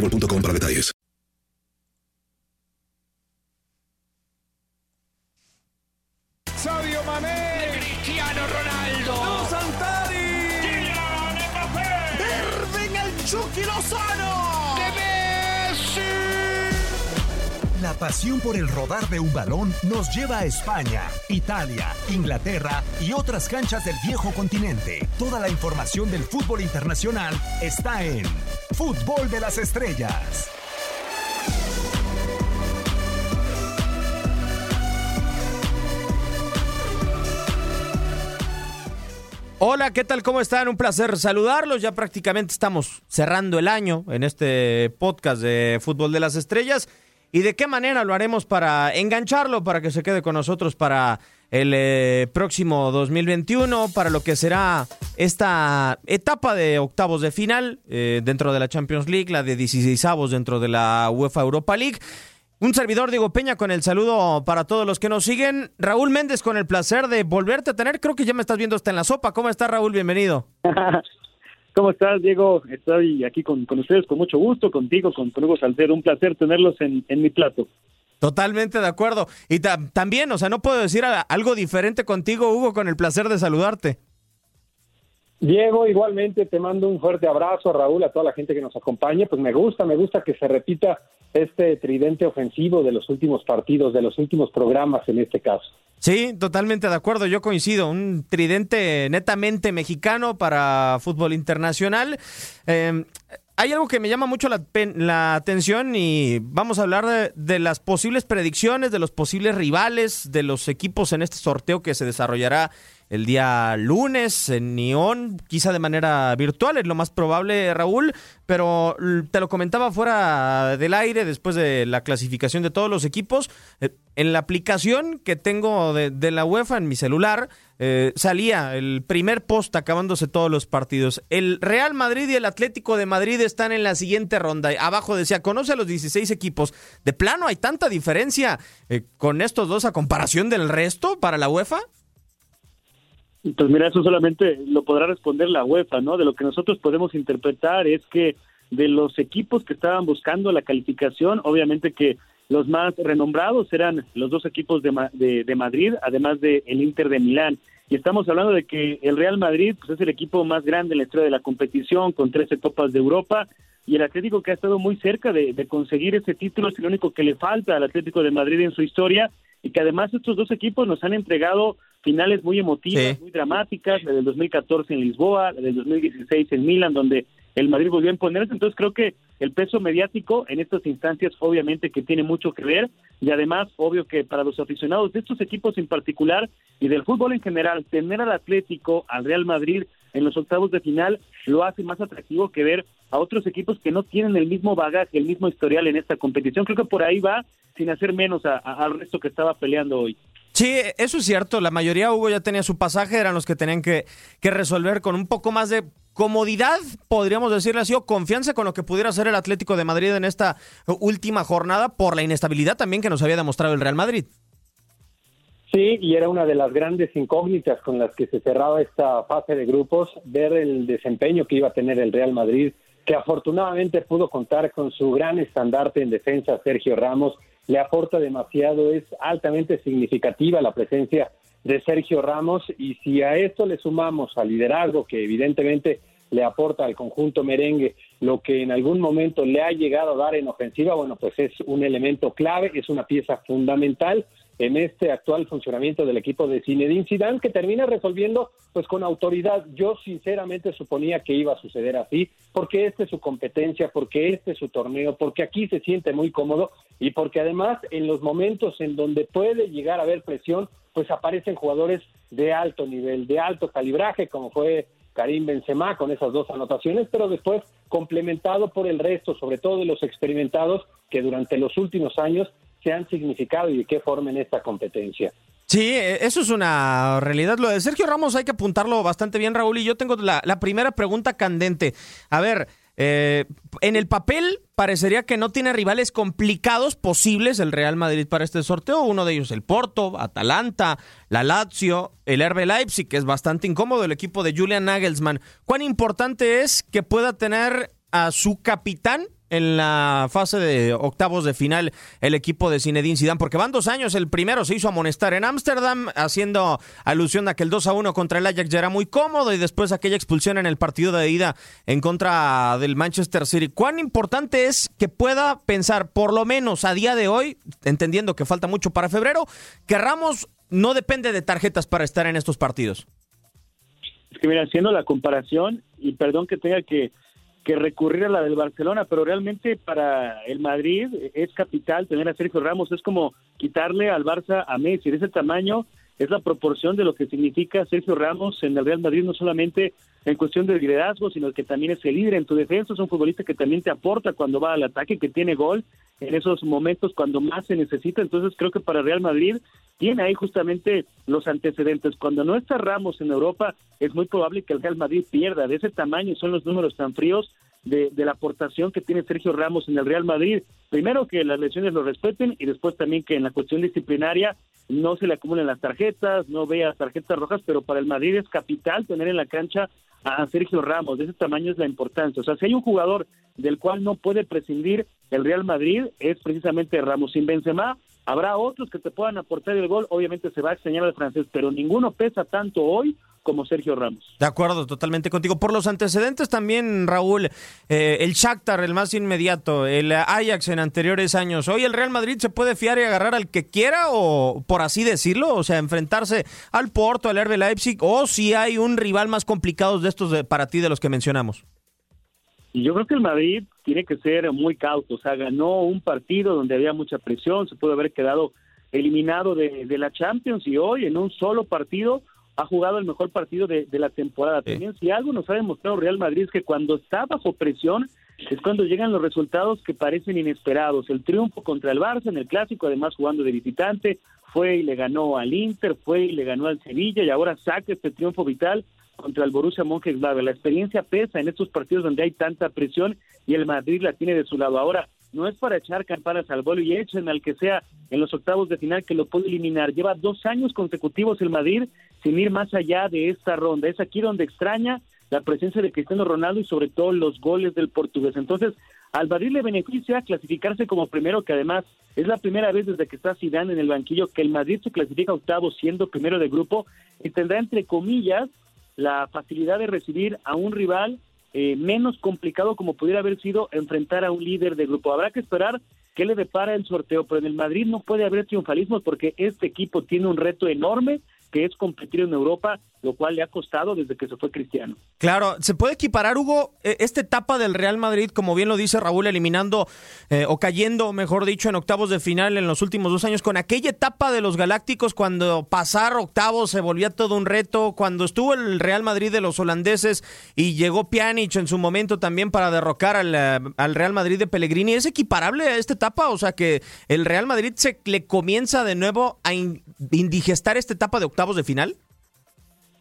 boostmobile.com para detalles. Sadio Mané, Cristiano Ronaldo. Santari, Kylian Mbappé. Irving el Chucky Lozano, De Messi. La pasión por el rodar de un balón nos lleva a España, Italia, Inglaterra y otras canchas del viejo continente. Toda la información del fútbol internacional está en Fútbol de las Estrellas. Hola, ¿qué tal? ¿Cómo están? Un placer saludarlos. Ya prácticamente estamos cerrando el año en este podcast de Fútbol de las Estrellas. ¿Y de qué manera lo haremos para engancharlo, para que se quede con nosotros para el eh, próximo 2021, para lo que será esta etapa de octavos de final eh, dentro de la Champions League, la de 16 dentro de la UEFA Europa League? Un servidor Diego Peña con el saludo para todos los que nos siguen. Raúl Méndez con el placer de volverte a tener. Creo que ya me estás viendo hasta en la sopa. ¿Cómo estás Raúl? Bienvenido. ¿Cómo estás, Diego? Estoy aquí con, con ustedes con mucho gusto, contigo, con, Hugo Salcero. Un placer tenerlos en, en mi plato. Totalmente de acuerdo. Y ta- también, o sea, no puedo decir algo diferente contigo, Hugo, con el placer de saludarte. Diego, igualmente te mando un fuerte abrazo, Raúl, a toda la gente que nos acompaña. Pues me gusta, me gusta que se repita este tridente ofensivo de los últimos partidos, de los últimos programas en este caso. Sí, totalmente de acuerdo, yo coincido. Un tridente netamente mexicano para fútbol internacional. Eh, hay algo que me llama mucho la, atención y vamos a hablar de las posibles predicciones, de los posibles rivales, de los equipos en este sorteo que se desarrollará el día lunes en Neón, quizá de manera virtual, es lo más probable, Raúl, pero te lo comentaba fuera del aire después de la clasificación de todos los equipos. Eh, En la aplicación que tengo de, de la UEFA en mi celular, eh, salía el primer post acabándose todos los partidos. El Real Madrid y el Atlético de Madrid están en la siguiente ronda. Abajo decía, conoce a los 16 equipos. De plano, hay tanta diferencia eh, con estos dos a comparación del resto para la UEFA. Pues mira, eso solamente lo podrá responder la UEFA, ¿no? De lo que nosotros podemos interpretar es que de los equipos que estaban buscando la calificación, obviamente que los más renombrados eran los dos equipos de, de, de Madrid, además de el Inter de Milán. Y estamos hablando de que el Real Madrid pues, es el equipo más grande en la historia de la competición, con 13 copas de Europa, y el Atlético que ha estado muy cerca de, de conseguir ese título es el único que le falta al Atlético de Madrid en su historia, y que además estos dos equipos nos han entregado finales muy emotivas, Sí. muy dramáticas, la del 2014 en Lisboa, la del 2016 en Milán, donde el Madrid volvió a imponerse. Entonces creo que el peso mediático en estas instancias obviamente que tiene mucho que ver y además obvio que para los aficionados de estos equipos en particular y del fútbol en general, tener al Atlético, al Real Madrid en los octavos de final lo hace más atractivo que ver a otros equipos que no tienen el mismo bagaje, el mismo historial en esta competición. Creo que por ahí va sin hacer menos a- al resto que estaba peleando hoy. Sí, eso es cierto. La mayoría, Hugo, ya tenía su pasaje, eran los que tenían que, que resolver con un poco más de comodidad, podríamos decirle así, o confianza con lo que pudiera hacer el Atlético de Madrid en esta última jornada por la inestabilidad también que nos había demostrado el Real Madrid. Sí, y era una de las grandes incógnitas con las que se cerraba esta fase de grupos, ver el desempeño que iba a tener el Real Madrid, que afortunadamente pudo contar con su gran estandarte en defensa, Sergio Ramos, le aporta demasiado, es altamente significativa la presencia de Sergio Ramos y si a esto le sumamos al liderazgo que evidentemente le aporta al conjunto merengue lo que en algún momento le ha llegado a dar en ofensiva, bueno, pues es un elemento clave, es una pieza fundamental en este actual funcionamiento del equipo de Zinedine Zidane que termina resolviendo pues con autoridad. Yo sinceramente suponía que iba a suceder así, porque este es su competencia, porque este es su torneo, porque aquí se siente muy cómodo y porque además en los momentos en donde puede llegar a haber presión, pues aparecen jugadores de alto nivel, de alto calibraje, como fue Karim Benzema con esas dos anotaciones, pero después complementado por el resto, sobre todo de los experimentados que durante los últimos años se han significado y de qué forma en esta competencia. Sí, eh, eso es una realidad. Lo de Sergio Ramos hay que apuntarlo bastante bien, Raúl. Y yo tengo la, la primera pregunta candente. A ver, eh, en el papel parecería que no tiene rivales complicados posibles el Real Madrid para este sorteo. Uno de ellos el Porto, Atalanta, la Lazio, el RB Leipzig, que es bastante incómodo, el equipo de Julian Nagelsmann. ¿Cuán importante es que pueda tener a su capitán en la fase de octavos de final el equipo de Zinedine Zidane, porque van dos años, el primero se hizo amonestar en Ámsterdam, haciendo alusión a que el 2 a 1 contra el Ajax ya era muy cómodo y después aquella expulsión en el partido de ida en contra del Manchester City. ¿Cuán importante es que pueda pensar, por lo menos a día de hoy, entendiendo que falta mucho para febrero, que Ramos no depende de tarjetas para estar en estos partidos? Es que mira, haciendo la comparación, y perdón que tenga que, que recurrir a la del Barcelona, pero realmente para el Madrid es capital tener a Sergio Ramos, es como quitarle al Barça a Messi, de ese tamaño es la proporción de lo que significa Sergio Ramos en el Real Madrid, no solamente en cuestión de liderazgo, sino que también es el líder en tu defensa, es un futbolista que también te aporta cuando va al ataque, que tiene gol en esos momentos cuando más se necesita, entonces creo que para Real Madrid tiene ahí justamente los antecedentes. Cuando no está Ramos en Europa, es muy probable que el Real Madrid pierda. De ese tamaño son los números tan fríos de, de, la aportación que tiene Sergio Ramos en el Real Madrid. Primero que las lesiones lo respeten y después también que en la cuestión disciplinaria no se le acumulen las tarjetas, no vea tarjetas rojas, pero para el Madrid es capital tener en la cancha a Sergio Ramos. De ese tamaño es la importancia. O sea, si hay un jugador del cual no puede prescindir el Real Madrid, es precisamente Ramos. Sin Benzema, habrá otros que te puedan aportar el gol. Obviamente se va a extrañar al francés, pero ninguno pesa tanto hoy como Sergio Ramos. De acuerdo, totalmente contigo. Por los antecedentes también, Raúl, eh, el Shakhtar, el más inmediato, el Ajax en anteriores años. ¿Hoy el Real Madrid se puede fiar y agarrar al que quiera o por así decirlo? O sea, enfrentarse al Porto, al RB Leipzig o si hay un rival más complicado de estos de, para ti de los que mencionamos. Y yo creo que el Madrid tiene que ser muy cauto. O sea, ganó un partido donde había mucha presión, se puede haber quedado eliminado de, de la Champions y hoy en un solo partido ha jugado el mejor partido de, de la temporada. Sí. También si algo nos ha demostrado Real Madrid es que cuando está bajo presión es cuando llegan los resultados que parecen inesperados. El triunfo contra el Barça en el clásico, además jugando de visitante, fue y le ganó al Inter, fue y le ganó al Sevilla y ahora saca este triunfo vital contra el Borussia Mönchengladbach. La experiencia pesa en estos partidos donde hay tanta presión y el Madrid la tiene de su lado. Ahora, no es para echar campanas al vuelo y echen al que sea en los octavos de final que lo puede eliminar. Lleva dos años consecutivos el Madrid sin ir más allá de esta ronda. Es aquí donde extraña la presencia de Cristiano Ronaldo y sobre todo los goles del portugués. Entonces, al Madrid le beneficia clasificarse como primero, que además es la primera vez desde que está Zidane en el banquillo que el Madrid se clasifica octavo siendo primero de grupo y tendrá entre comillas la facilidad de recibir a un rival eh, menos complicado como pudiera haber sido enfrentar a un líder de grupo. Habrá que esperar qué le depara el sorteo, pero en el Madrid no puede haber triunfalismo porque este equipo tiene un reto enorme que es competir en Europa lo cual le ha costado desde que se fue Cristiano. Claro, ¿se puede equiparar, Hugo, e, esta etapa del Real Madrid, como bien lo dice Raúl, eliminando eh, o cayendo, mejor dicho, en octavos de final en los últimos dos años, con aquella etapa de los Galácticos cuando pasar octavos se volvía todo un reto, cuando estuvo el Real Madrid de los holandeses y llegó Pjanic en su momento también para derrocar al, eh, al Real Madrid de Pellegrini? ¿Es equiparable a esta etapa? O sea, que el Real Madrid se le comienza de nuevo a indigestar esta etapa de octavos de final?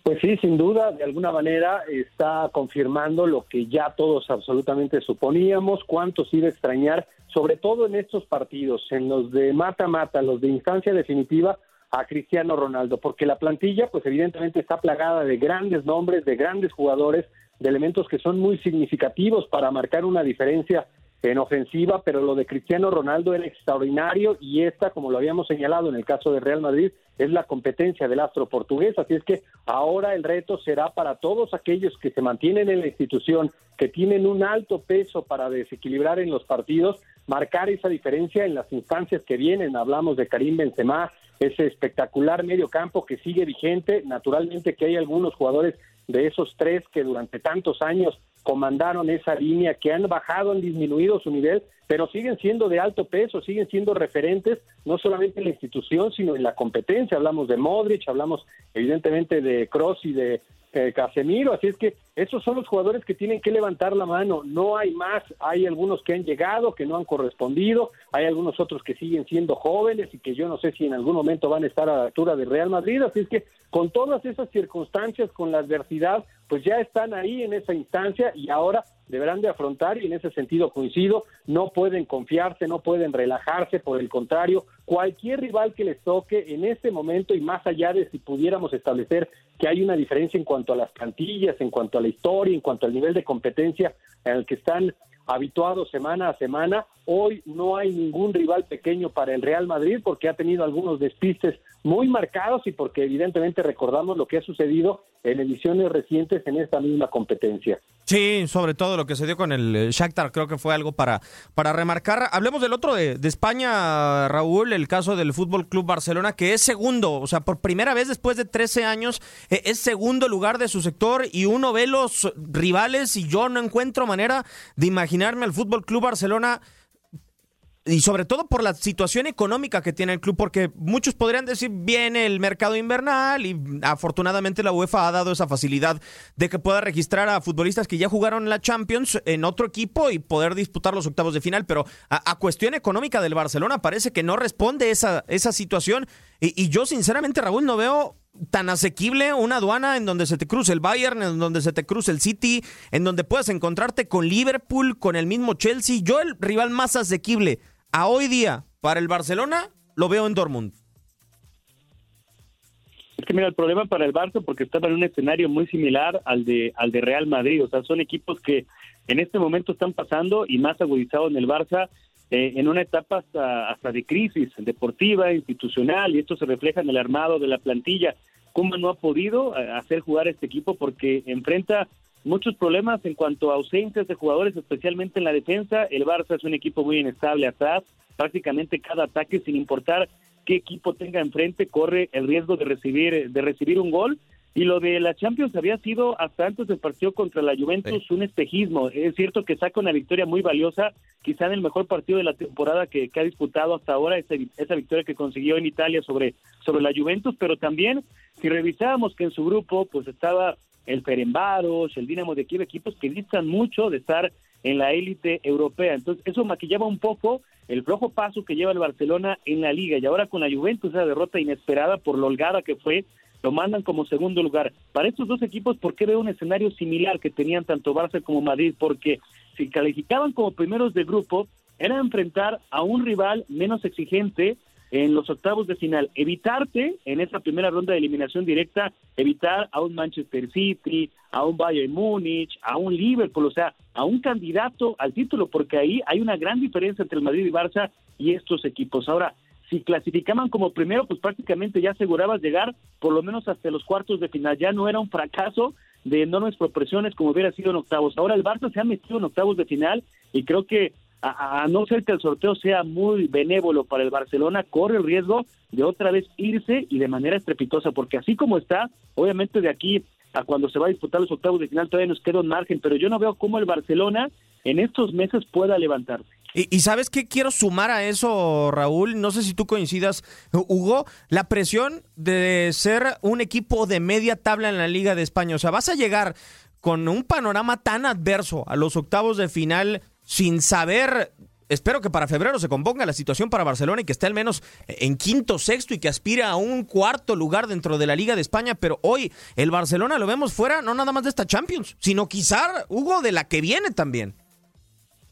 Pues sí, sin duda, de alguna manera está confirmando lo que ya todos absolutamente suponíamos, cuánto se iba a extrañar, sobre todo en estos partidos, en los de mata-mata, los de instancia definitiva, a Cristiano Ronaldo, porque la plantilla, pues evidentemente está plagada de grandes nombres, de grandes jugadores, de elementos que son muy significativos para marcar una diferencia en ofensiva, pero lo de Cristiano Ronaldo era extraordinario y esta, como lo habíamos señalado en el caso de Real Madrid, es la competencia del astro portugués, así es que ahora el reto será para todos aquellos que se mantienen en la institución, que tienen un alto peso para desequilibrar en los partidos, marcar esa diferencia en las instancias que vienen. Hablamos de Karim Benzema, ese espectacular medio campo que sigue vigente, naturalmente que hay algunos jugadores de esos tres que durante tantos años comandaron esa línea, que han bajado, han disminuido su nivel, pero siguen siendo de alto peso, siguen siendo referentes, no solamente en la institución, sino en la competencia. Hablamos de Modric, hablamos evidentemente de Cross y de eh, Casemiro, así es que esos son los jugadores que tienen que levantar la mano, no hay más, hay algunos que han llegado, que no han correspondido, hay algunos otros que siguen siendo jóvenes y que yo no sé si en algún momento van a estar a la altura de Real Madrid, así es que con todas esas circunstancias, con la adversidad, pues ya están ahí en esa instancia y ahora deberán de afrontar y en ese sentido coincido, no pueden confiarse, no pueden relajarse, por el contrario, cualquier rival que les toque en este momento y más allá de si pudiéramos establecer que hay una diferencia en cuanto a las plantillas, en cuanto a la historia, en cuanto al nivel de competencia en el que están habituados semana a semana. Hoy no hay ningún rival pequeño para el Real Madrid porque ha tenido algunos despistes muy marcados y porque evidentemente recordamos lo que ha sucedido en ediciones recientes en esta misma competencia. Sí, sobre todo lo que se dio con el eh, Shakhtar, creo que fue algo para, para remarcar. Hablemos del otro de, España, Raúl, el caso del Fútbol Club Barcelona, que es segundo, o sea, por primera vez después de 13 años, eh, es segundo lugar de su sector y uno ve los rivales y yo no encuentro manera de imaginarme al Fútbol Club Barcelona y sobre todo por la situación económica que tiene el club, porque muchos podrían decir, viene el mercado invernal y afortunadamente la UEFA ha dado esa facilidad de que pueda registrar a futbolistas que ya jugaron la Champions en otro equipo y poder disputar los octavos de final, pero a, cuestión económica del Barcelona parece que no responde esa, esa situación y, y yo sinceramente, Raúl, no veo tan asequible una aduana en donde se te cruce el Bayern, en donde se te cruce el City, en donde puedas encontrarte con Liverpool, con el mismo Chelsea. Yo el rival más asequible a hoy día para el Barcelona lo veo en Dortmund. Es que mira, el problema para el Barça porque estaba en un escenario muy similar al de al de Real Madrid, o sea, son equipos que en este momento están pasando y más agudizado en el Barça eh, en una etapa hasta, hasta de crisis deportiva, institucional, y esto se refleja en el armado de la plantilla. Kuma no ha podido eh, hacer jugar a este equipo porque enfrenta muchos problemas en cuanto a ausencias de jugadores, especialmente en la defensa. El Barça es un equipo muy inestable atrás. Prácticamente cada ataque, sin importar qué equipo tenga enfrente, corre el riesgo de recibir, de recibir un gol. Y lo de la Champions había sido hasta antes del partido contra la Juventus un espejismo. Es cierto que saca una victoria muy valiosa, quizá en el mejor partido de la temporada que, que ha disputado hasta ahora, esa, esa, victoria que consiguió en Italia sobre, sobre la Juventus, pero también si revisábamos que en su grupo pues estaba el Ferenbaros, el Dinamo de Kiev, equipos que distan mucho de estar en la élite europea. Entonces, eso maquillaba un poco el flojo paso que lleva el Barcelona en la liga. Y ahora con la Juventus, esa derrota inesperada por lo holgada que fue, lo mandan como segundo lugar. Para estos dos equipos, ¿por qué veo un escenario similar que tenían tanto Barça como Madrid? Porque si calificaban como primeros de grupo, era enfrentar a un rival menos exigente, en los octavos de final, evitarte en esa primera ronda de eliminación directa, evitar a un Manchester City, a un Bayern Múnich, a un Liverpool, o sea, a un candidato al título, porque ahí hay una gran diferencia entre el Madrid y Barça y estos equipos. Ahora, si clasificaban como primero, pues prácticamente ya asegurabas llegar por lo menos hasta los cuartos de final. Ya no era un fracaso de enormes proporciones como hubiera sido en octavos. Ahora el Barça se ha metido en octavos de final y creo que a, no ser que el sorteo sea muy benévolo para el Barcelona, corre el riesgo de otra vez irse y de manera estrepitosa, porque así como está, obviamente de aquí a cuando se va a disputar los octavos de final todavía nos queda un margen, pero yo no veo cómo el Barcelona en estos meses pueda levantarse. Y, y, sabes qué quiero sumar a eso, Raúl, no sé si tú coincidas, Hugo, la presión de ser un equipo de media tabla en la Liga de España. O sea, vas a llegar con un panorama tan adverso a los octavos de final sin saber espero que para febrero se componga la situación para Barcelona y que esté al menos en quinto, sexto y que aspire a un cuarto lugar dentro de la Liga de España. Pero hoy el Barcelona lo vemos fuera, no nada más de esta Champions, sino quizá, Hugo, de la que viene también.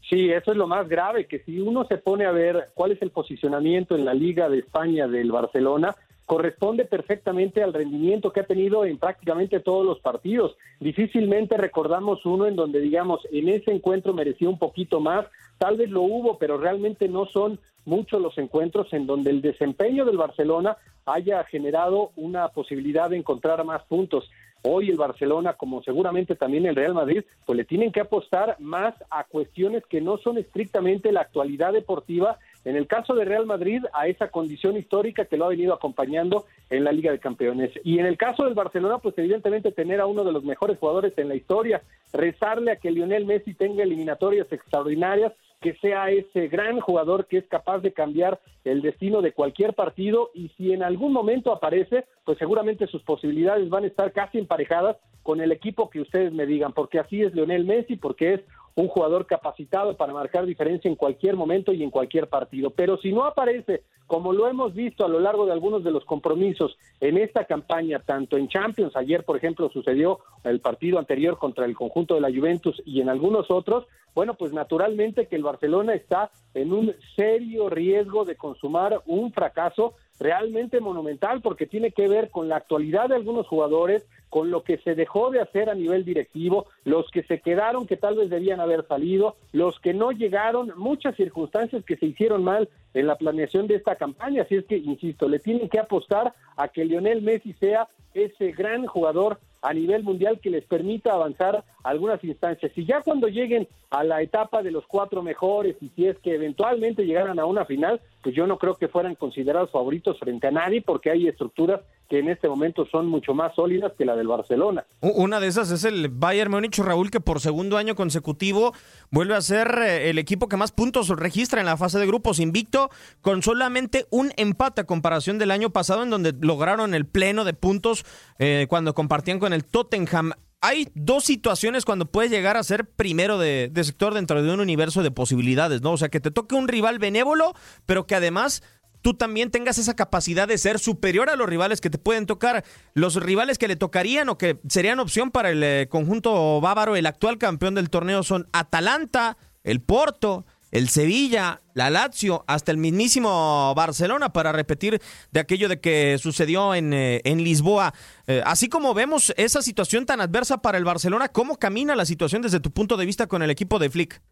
Sí, eso es lo más grave, que si uno se pone a ver cuál es el posicionamiento en la Liga de España del Barcelona, corresponde perfectamente al rendimiento que ha tenido en prácticamente todos los partidos. Difícilmente recordamos uno en donde, digamos, en ese encuentro mereció un poquito más, tal vez lo hubo, pero realmente no son muchos los encuentros en donde el desempeño del Barcelona haya generado una posibilidad de encontrar más puntos. Hoy el Barcelona, como seguramente también el Real Madrid, pues le tienen que apostar más a cuestiones que no son estrictamente la actualidad deportiva. En el caso de Real Madrid, a esa condición histórica que lo ha venido acompañando en la Liga de Campeones. Y en el caso del Barcelona, pues evidentemente tener a uno de los mejores jugadores en la historia, rezarle a que Lionel Messi tenga eliminatorias extraordinarias, que sea ese gran jugador que es capaz de cambiar el destino de cualquier partido y si en algún momento aparece, pues seguramente sus posibilidades van a estar casi emparejadas con el equipo que ustedes me digan, porque así es Lionel Messi, porque es un jugador capacitado para marcar diferencia en cualquier momento y en cualquier partido. Pero si no aparece, como lo hemos visto a lo largo de algunos de los compromisos en esta campaña, tanto en Champions, ayer por ejemplo sucedió el partido anterior contra el conjunto de la Juventus y en algunos otros, bueno, pues naturalmente que el Barcelona está en un serio riesgo de consumar un fracaso realmente monumental porque tiene que ver con la actualidad de algunos jugadores, con lo que se dejó de hacer a nivel directivo, los que se quedaron que tal vez debían haber salido, los que no llegaron, muchas circunstancias que se hicieron mal en la planeación de esta campaña. Así es que, insisto, le tienen que apostar a que Lionel Messi sea ese gran jugador a nivel mundial que les permita avanzar algunas instancias. Y ya cuando lleguen a la etapa de los cuatro mejores y si es que eventualmente llegaran a una final, pues yo no creo que fueran considerados favoritos frente a nadie porque hay estructuras que en este momento son mucho más sólidas que la del Barcelona. Una de esas es el Bayern Múnich, Raúl, que por segundo año consecutivo vuelve a ser eh, el equipo que más puntos registra en la fase de grupos invicto, con solamente un empate a comparación del año pasado, en donde lograron el pleno de puntos eh, cuando compartían con el Tottenham. Hay dos situaciones cuando puedes llegar a ser primero de, de sector dentro de un universo de posibilidades, ¿no? O sea, que te toque un rival benévolo, pero que además tú también tengas esa capacidad de ser superior a los rivales que te pueden tocar. Los rivales que le tocarían o que serían opción para el eh, conjunto bávaro, el actual campeón del torneo, son Atalanta, el Porto, el Sevilla, la Lazio, hasta el mismísimo Barcelona, para repetir de aquello de que sucedió en, eh, en Lisboa. Eh, así como vemos esa situación tan adversa para el Barcelona, ¿cómo camina la situación desde tu punto de vista con el equipo de Flick?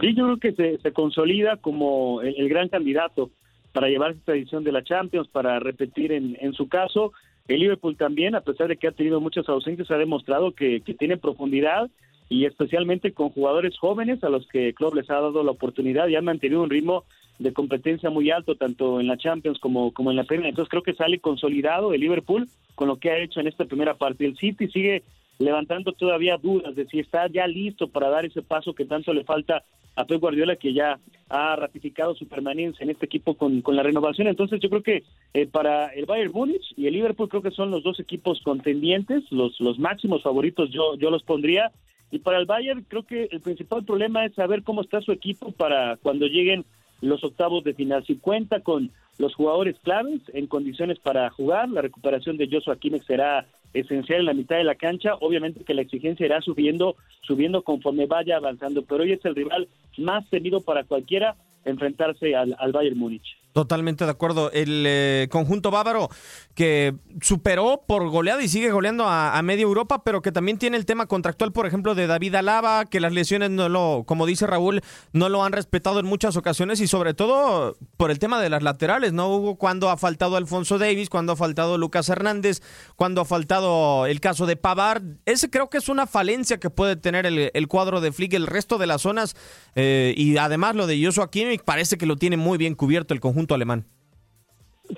Y yo creo que se, consolida como el, el, gran candidato para llevar esta edición de la Champions, para repetir en, su caso. El Liverpool también, a pesar de que ha tenido muchas ausencias, ha demostrado que, que tiene profundidad y especialmente con jugadores jóvenes a los que Klopp les ha dado la oportunidad y han mantenido un ritmo de competencia muy alto tanto en la Champions como, como en la Premier. Entonces creo que sale consolidado el Liverpool con lo que ha hecho en esta primera parte. El City sigue levantando todavía dudas de si está ya listo para dar ese paso que tanto le falta a Pep Guardiola, que ya ha ratificado su permanencia en este equipo con, con la renovación. Entonces yo creo que eh, para el Bayern Múnich y el Liverpool creo que son los dos equipos contendientes, los, los máximos favoritos yo, yo los pondría. Y para el Bayern creo que el principal problema es saber cómo está su equipo para cuando lleguen los octavos de final. Si cuenta con los jugadores claves en condiciones para jugar, la recuperación de Joshua Kimmich será esencial en la mitad de la cancha. Obviamente que la exigencia irá subiendo, subiendo conforme vaya avanzando, pero hoy es el rival más temido para cualquiera enfrentarse al, al Bayern Múnich. Totalmente de acuerdo. El eh, conjunto bávaro que superó por goleada y sigue goleando a, a, media Europa, pero que también tiene el tema contractual, por ejemplo, de David Alaba, que las lesiones no lo, como dice Raúl, no lo han respetado en muchas ocasiones y sobre todo por el tema de las laterales, ¿no? Hubo cuando ha faltado Alfonso Davis, cuando ha faltado Lucas Hernández, cuando ha faltado el caso de Pavard. Ese creo que es una falencia que puede tener el, el cuadro de Flick. El resto de las zonas eh, y además lo de Joshua Parece que lo tiene muy bien cubierto el conjunto alemán.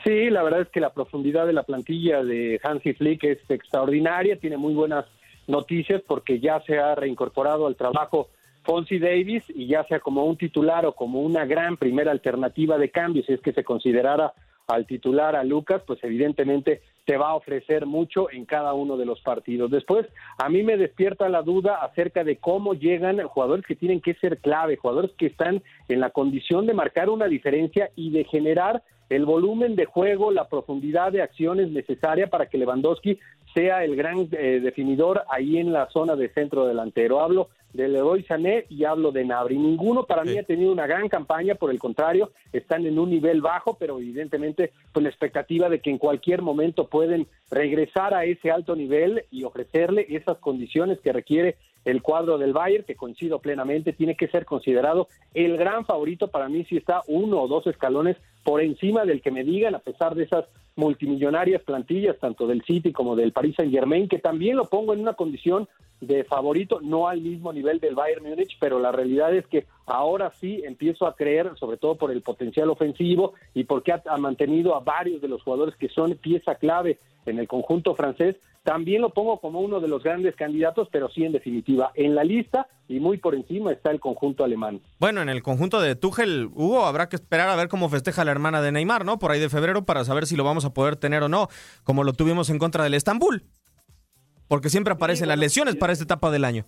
Sí, la verdad es que la profundidad de la plantilla de Hansi Flick es extraordinaria, tiene muy buenas noticias porque ya se ha reincorporado al trabajo Fonsi Davis y ya sea como un titular o como una gran primera alternativa de cambio, si es que se considerara al titular a Lucas, pues evidentemente te va a ofrecer mucho en cada uno de los partidos. Después, a mí me despierta la duda acerca de cómo llegan jugadores que tienen que ser clave, jugadores que están en la condición de marcar una diferencia y de generar el volumen de juego, la profundidad de acciones necesaria para que Lewandowski sea el gran eh, definidor ahí en la zona de centro delantero. Hablo de Leroy Sané y hablo de Nabri. Ninguno para sí. mí ha tenido una gran campaña, por el contrario, están en un nivel bajo, pero evidentemente pues la expectativa de que en cualquier momento pueden regresar a ese alto nivel y ofrecerle esas condiciones que requiere el cuadro del Bayern, que coincido plenamente, tiene que ser considerado el gran favorito para mí si está uno o dos escalones por encima del que me digan, a pesar de esas multimillonarias plantillas, tanto del City como del Paris Saint Germain, que también lo pongo en una condición de favorito, no al mismo nivel del Bayern Múnich, pero la realidad es que ahora sí empiezo a creer, sobre todo por el potencial ofensivo y porque ha, ha mantenido a varios de los jugadores que son pieza clave en el conjunto francés, también lo pongo como uno de los grandes candidatos, pero sí en definitiva en la lista y muy por encima está el conjunto alemán. Bueno, en el conjunto de Tuchel, Hugo, habrá que esperar a ver cómo festeja la hermana de Neymar, ¿no? Por ahí de febrero para saber si lo vamos a poder tener o no, como lo tuvimos en contra del Estambul. Porque siempre aparecen sí, bueno, las lesiones para esta etapa del año.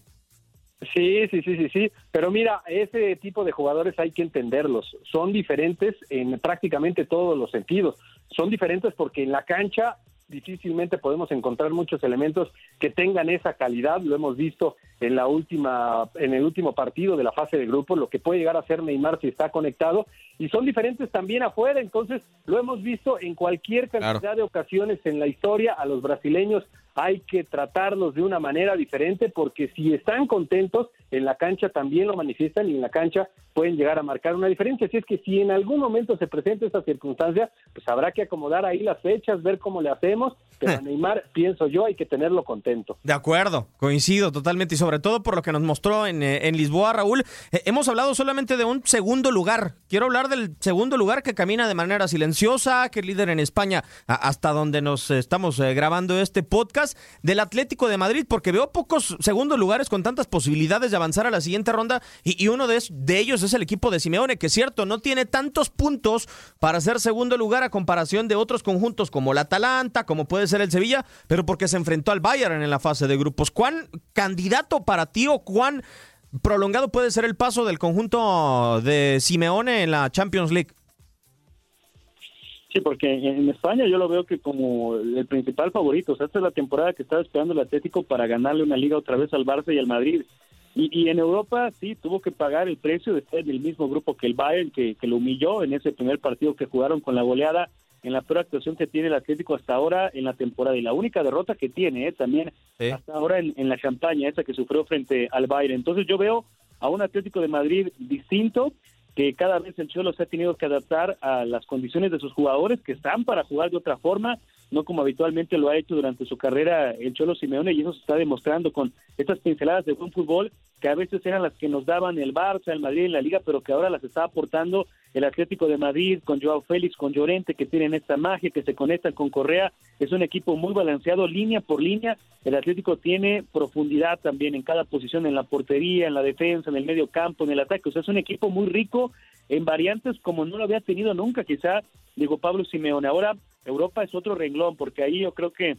Sí, sí, sí, sí, sí. Pero mira, ese tipo de jugadores hay que entenderlos. Son diferentes en prácticamente todos los sentidos. Son diferentes porque en la cancha difícilmente podemos encontrar muchos elementos que tengan esa calidad. Lo hemos visto en la última, en el último partido de la fase de grupo, lo que puede llegar a ser Neymar si está conectado, y son diferentes también afuera. Entonces, lo hemos visto en cualquier cantidad claro. de ocasiones en la historia. A los brasileños hay que tratarlos de una manera diferente porque si están contentos en la cancha también lo manifiestan y en la cancha pueden llegar a marcar una diferencia. Así es que si en algún momento se presenta esa circunstancia, pues habrá que acomodar ahí las fechas, ver cómo le hacemos, pero a Neymar, pienso yo, hay que tenerlo contento. De acuerdo, coincido totalmente y sobre todo por lo que nos mostró en, eh, en Lisboa, Raúl. Eh, hemos hablado solamente de un segundo lugar. Quiero hablar del segundo lugar que camina de manera silenciosa, que es líder en España hasta donde nos estamos eh, grabando este podcast del Atlético de Madrid, porque veo pocos segundos lugares con tantas posibilidades de avanzar a la siguiente ronda y, uno de, de, ellos es el equipo de Simeone, que es cierto, no tiene tantos puntos para ser segundo lugar a comparación de otros conjuntos como el Atalanta, como puede ser el Sevilla, pero porque se enfrentó al Bayern en la fase de grupos. ¿Cuán candidato para ti o cuán prolongado puede ser el paso del conjunto de Simeone en la Champions League? Sí, porque en España yo lo veo que como el principal favorito. O sea, esta es la temporada que estaba esperando el Atlético para ganarle una liga otra vez al Barça y al Madrid. Y, y en Europa sí tuvo que pagar el precio de estar en el mismo grupo que el Bayern, que, que lo humilló en ese primer partido que jugaron con la goleada en la peor actuación que tiene el Atlético hasta ahora en la temporada y la única derrota que tiene eh, también sí. hasta ahora en, en la campaña esa que sufrió frente al Bayern. Entonces yo veo a un Atlético de Madrid distinto que cada vez el Cholo se ha tenido que adaptar a las condiciones de sus jugadores que están para jugar de otra forma, no como habitualmente lo ha hecho durante su carrera el Cholo Simeone y eso se está demostrando con estas pinceladas de buen fútbol que a veces eran las que nos daban el Barça, el Madrid en la liga, pero que ahora las está aportando el Atlético de Madrid con Joao Félix, con Llorente, que tienen esta magia, que se conectan con Correa. Es un equipo muy balanceado, línea por línea. El Atlético tiene profundidad también en cada posición, en la portería, en la defensa, en el medio campo, en el ataque. O sea, es un equipo muy rico en variantes como no lo había tenido nunca, quizá, digo Pablo Simeone. Ahora, Europa es otro renglón, porque ahí yo creo que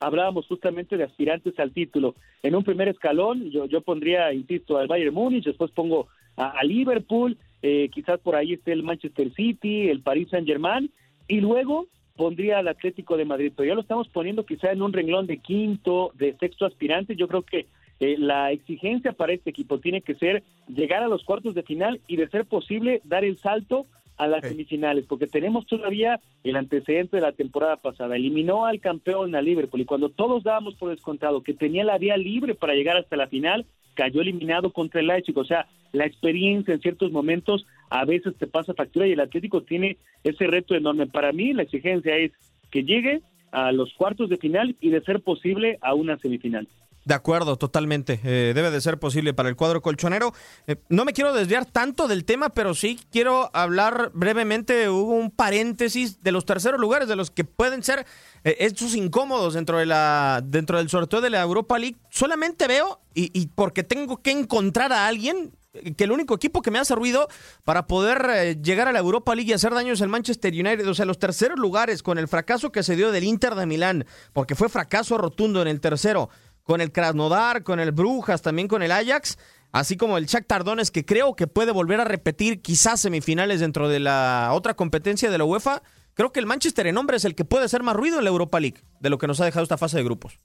hablábamos justamente de aspirantes al título. En un primer escalón, yo, yo pondría, insisto, al Bayern Múnich, después pongo a, Liverpool, eh, quizás por ahí esté el Manchester City, el Paris Saint Germain, y luego pondría al Atlético de Madrid, pero ya lo estamos poniendo quizá en un renglón de quinto, de sexto aspirante, yo creo que eh, la exigencia para este equipo tiene que ser llegar a los cuartos de final y de ser posible dar el salto a las semifinales, porque tenemos todavía el antecedente de la temporada pasada. Eliminó al campeón, a Liverpool, y cuando todos dábamos por descontado que tenía la vía libre para llegar hasta la final, cayó eliminado contra el Leipzig. O sea, la experiencia en ciertos momentos a veces te pasa factura y el Atlético tiene ese reto enorme. Para mí, la exigencia es que llegue a los cuartos de final y de ser posible a una semifinal. De acuerdo, totalmente. Eh, debe de ser posible para el cuadro colchonero. Eh, no me quiero desviar tanto del tema, pero sí quiero hablar brevemente. Hubo un paréntesis de los terceros lugares, de los que pueden ser eh, estos incómodos dentro, de la, dentro del sorteo de la Europa League. Solamente veo, y, y porque tengo que encontrar a alguien, que el único equipo que me hace ruido para poder eh, llegar a la Europa League y hacer daño es el Manchester United. O sea, los terceros lugares con el fracaso que se dio del Inter de Milán, porque fue fracaso rotundo en el tercero, con el Krasnodar, con el Brujas, también con el Ajax, así como el Shakhtar Donetsk, que creo que puede volver a repetir quizás semifinales dentro de la otra competencia de la UEFA. Creo que el Manchester en nombre es el que puede hacer más ruido en la Europa League de lo que nos ha dejado esta fase de grupos.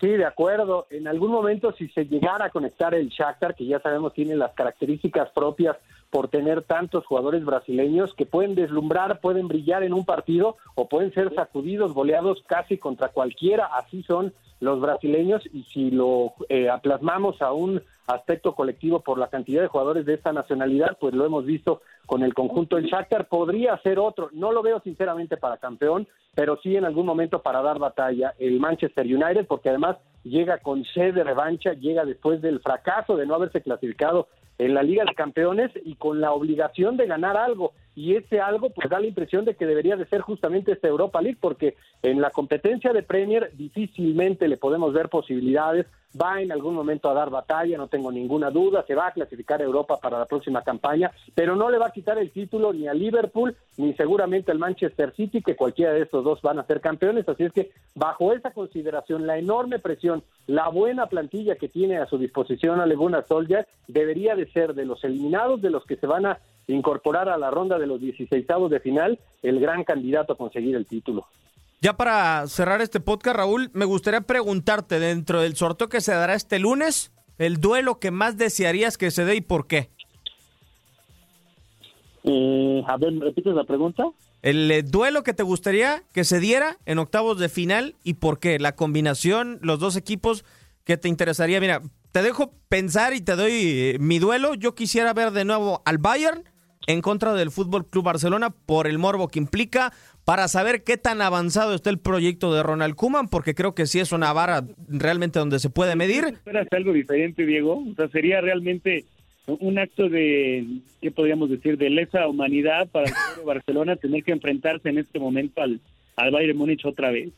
Sí, de acuerdo. En algún momento, si se llegara a conectar el Shakhtar, que ya sabemos tiene las características propias por tener tantos jugadores brasileños que pueden deslumbrar, pueden brillar en un partido o pueden ser sacudidos, goleados casi contra cualquiera, así son los brasileños y si lo eh, plasmamos a un aspecto colectivo por la cantidad de jugadores de esta nacionalidad, pues lo hemos visto con el conjunto del Shakhtar, podría ser otro, no lo veo sinceramente para campeón, pero sí en algún momento para dar batalla. El Manchester United, porque además llega con sed de revancha, llega después del fracaso de no haberse clasificado en la Liga de Campeones y con la obligación de ganar algo. Y ese algo pues da la impresión de que debería de ser justamente esta Europa League, porque en la competencia de Premier difícilmente le podemos ver posibilidades. Va en algún momento a dar batalla, no tengo ninguna duda, se va a clasificar a Europa para la próxima campaña, pero no le va a quitar el título ni a Liverpool, ni seguramente al Manchester City, que cualquiera de estos dos van a ser campeones. Así es que bajo esa consideración, la enorme presión, la buena plantilla que tiene a su disposición a Leguna Soldier, debería de ser de los eliminados, de los que se van a incorporar a la ronda de los 16 de final, el gran candidato a conseguir el título. Ya para cerrar este podcast, Raúl, me gustaría preguntarte, dentro del sorteo que se dará este lunes, el duelo que más desearías que se dé y por qué. Eh, a ver, ¿repites la pregunta? El eh, duelo que te gustaría que se diera en octavos de final y por qué. La combinación, los dos equipos que te interesaría. Mira, te dejo pensar y te doy eh, mi duelo. Yo quisiera ver de nuevo al Bayern en contra del Fútbol Club Barcelona por el morbo que implica, para saber qué tan avanzado está el proyecto de Ronald Kuman, porque creo que sí es una vara realmente donde se puede medir. ¿Esperas algo diferente, Diego? O sea, sería realmente un acto de, ¿qué podríamos decir?, de lesa humanidad para el Barcelona tener que enfrentarse en este momento al, al Bayern Múnich otra vez.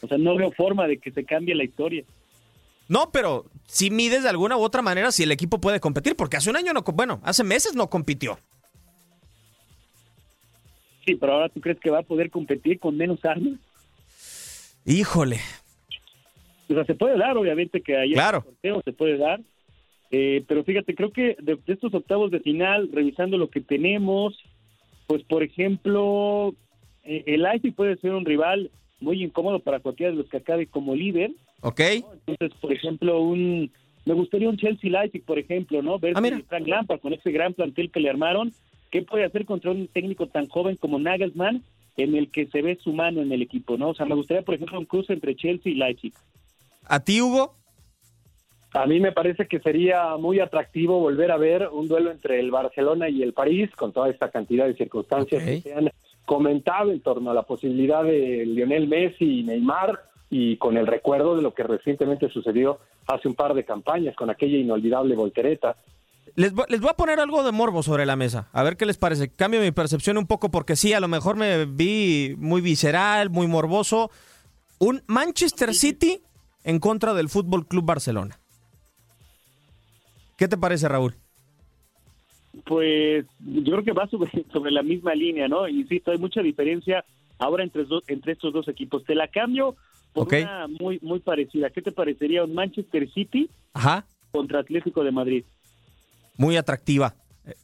O sea, no veo forma de que se cambie la historia. No, pero si mides de alguna u otra manera si el equipo puede competir, porque hace un año no, bueno, hace meses no compitió. Sí, pero ahora tú crees que va a poder competir con menos armas. Híjole. O sea, se puede dar, obviamente, que ahí claro. sorteo se puede dar. Eh, pero fíjate, creo que de, de, estos octavos de final, revisando lo que tenemos, pues por ejemplo, eh, el Leipzig puede ser un rival muy incómodo para cualquiera de los que acabe como líder. Ok. ¿no? Entonces, por ejemplo, un me gustaría un Chelsea Leipzig, por ejemplo, ¿no? Ver Ah. Frank Lampard con ese gran plantel que le armaron, ¿qué puede hacer contra un técnico tan joven como Nagelsmann en el que se ve su mano en el equipo, ¿no? O sea, me gustaría, por ejemplo, un cruce entre Chelsea y Leipzig. ¿A ti, Hugo? A mí me parece que sería muy atractivo volver a ver un duelo entre el Barcelona y el París, con toda esta cantidad de circunstancias que se han comentado en torno a la posibilidad de Lionel Messi y Neymar, y con el recuerdo de lo que recientemente sucedió hace un par de campañas con aquella inolvidable voltereta. Les, les voy a poner algo de morbo sobre la mesa. A ver qué les parece. Cambio mi percepción un poco porque sí, a lo mejor me vi muy visceral, muy morboso. Un Manchester City en contra del Fútbol Club Barcelona. ¿Qué te parece, Raúl? Pues yo creo que va sobre, sobre la misma línea, ¿no? Insisto, hay mucha diferencia ahora entre, dos- entre estos dos equipos. Te la cambio por una muy, muy parecida. ¿Qué te parecería un Manchester City Ajá. contra Atlético de Madrid? Muy atractiva.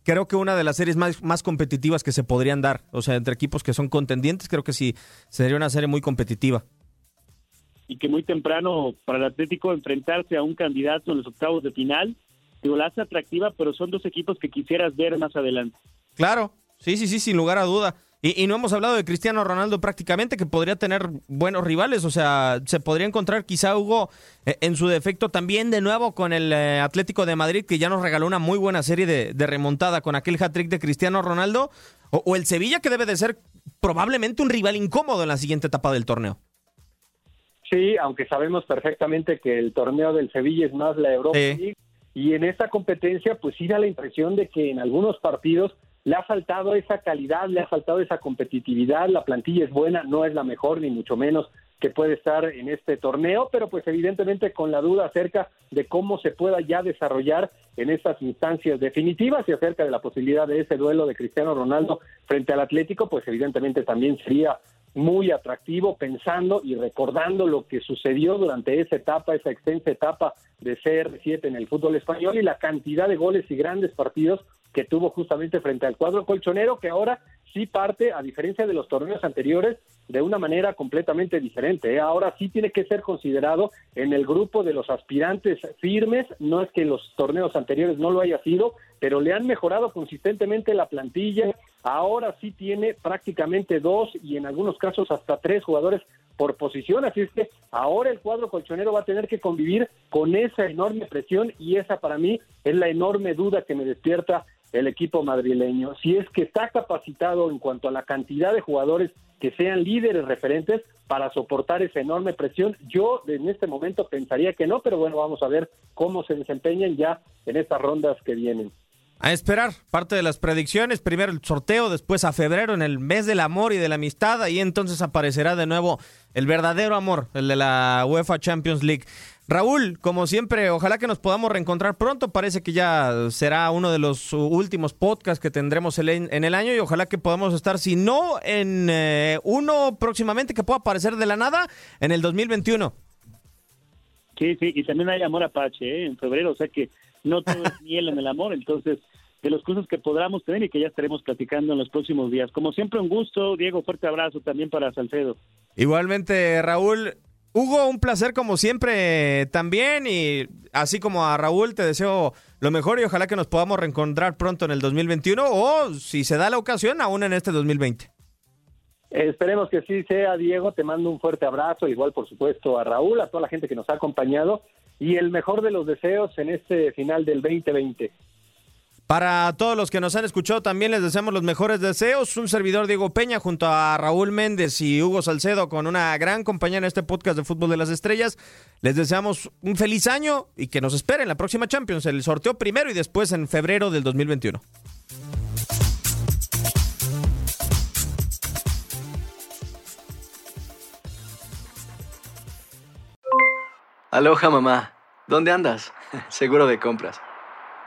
Creo que una de las series más, más competitivas que se podrían dar. O sea, entre equipos que son contendientes, creo que sí sería una serie muy competitiva. y que muy temprano para el Atlético enfrentarse a un candidato en los octavos de final, digo, la hace atractiva, pero son dos equipos que quisieras ver más adelante. Claro, sí, sí, sí, sin lugar a duda. Y, y, no hemos hablado de Cristiano Ronaldo prácticamente, que podría tener buenos rivales. O sea, se podría encontrar quizá Hugo eh, en su defecto también de nuevo con el eh, Atlético de Madrid, que ya nos regaló una muy buena serie de, de remontada con aquel hat-trick de Cristiano Ronaldo. O, o, el Sevilla, que debe de ser probablemente un rival incómodo en la siguiente etapa del torneo. Sí, aunque sabemos perfectamente que el torneo del Sevilla es más la Europa Sí. League. Y en esta competencia, pues sí da la impresión de que en algunos partidos le ha faltado esa calidad, le ha faltado esa competitividad, la plantilla es buena, no es la mejor ni mucho menos que puede estar en este torneo, pero pues evidentemente con la duda acerca de cómo se pueda ya desarrollar en estas instancias definitivas y acerca de la posibilidad de ese duelo de Cristiano Ronaldo frente al Atlético, pues evidentemente también sería muy atractivo pensando y recordando lo que sucedió durante esa etapa, esa extensa etapa de CR7 en el fútbol español y la cantidad de goles y grandes partidos que tuvo justamente frente al cuadro colchonero, que ahora sí parte, a diferencia de los torneos anteriores, de una manera completamente diferente. ¿eh? Ahora sí tiene que ser considerado en el grupo de los aspirantes firmes, no es que los torneos anteriores no lo haya sido, pero le han mejorado consistentemente la plantilla, ahora sí tiene prácticamente dos y en algunos casos hasta tres jugadores por posición, así es que ahora el cuadro colchonero va a tener que convivir con esa enorme presión y esa para mí es la enorme duda que me despierta el equipo madrileño. Si es que está capacitado en cuanto a la cantidad de jugadores que sean líderes referentes para soportar esa enorme presión, yo en este momento pensaría que no, pero bueno, vamos a ver cómo se desempeñan ya en estas rondas que vienen. A esperar, parte de las predicciones, primero el sorteo, después a febrero en el mes del amor y de la amistad, ahí entonces aparecerá de nuevo el verdadero amor, el de la UEFA Champions League. Raúl, como siempre, ojalá que nos podamos reencontrar pronto, parece que ya será uno de los últimos podcasts que tendremos en el año y ojalá que podamos estar, si no en eh, uno próximamente que pueda aparecer de la nada, en el 2021. Sí, sí, y también hay amor apache ¿eh? en febrero, o sea que no todo es miel en el amor, entonces de las cosas que podamos tener y que ya estaremos platicando en los próximos días. Como siempre, un gusto, Diego, fuerte abrazo también para Salcedo. Igualmente, Raúl. Hugo, un placer como siempre también y así como a Raúl te deseo lo mejor y ojalá que nos podamos reencontrar pronto en el 2021 o si se da la ocasión aún en este 2020. Esperemos que sí sea, Diego. Te mando un fuerte abrazo, igual por supuesto a Raúl, a toda la gente que nos ha acompañado y el mejor de los deseos en este final del 2020. Para todos los que nos han escuchado también les deseamos los mejores deseos. Un servidor Diego Peña junto a Raúl Méndez y Hugo Salcedo con una gran compañía en este podcast de Fútbol de las Estrellas. Les deseamos un feliz año y que nos esperen la próxima Champions, el sorteo primero y después en febrero del 2021. Aloha mamá, ¿dónde andas? Seguro de compras.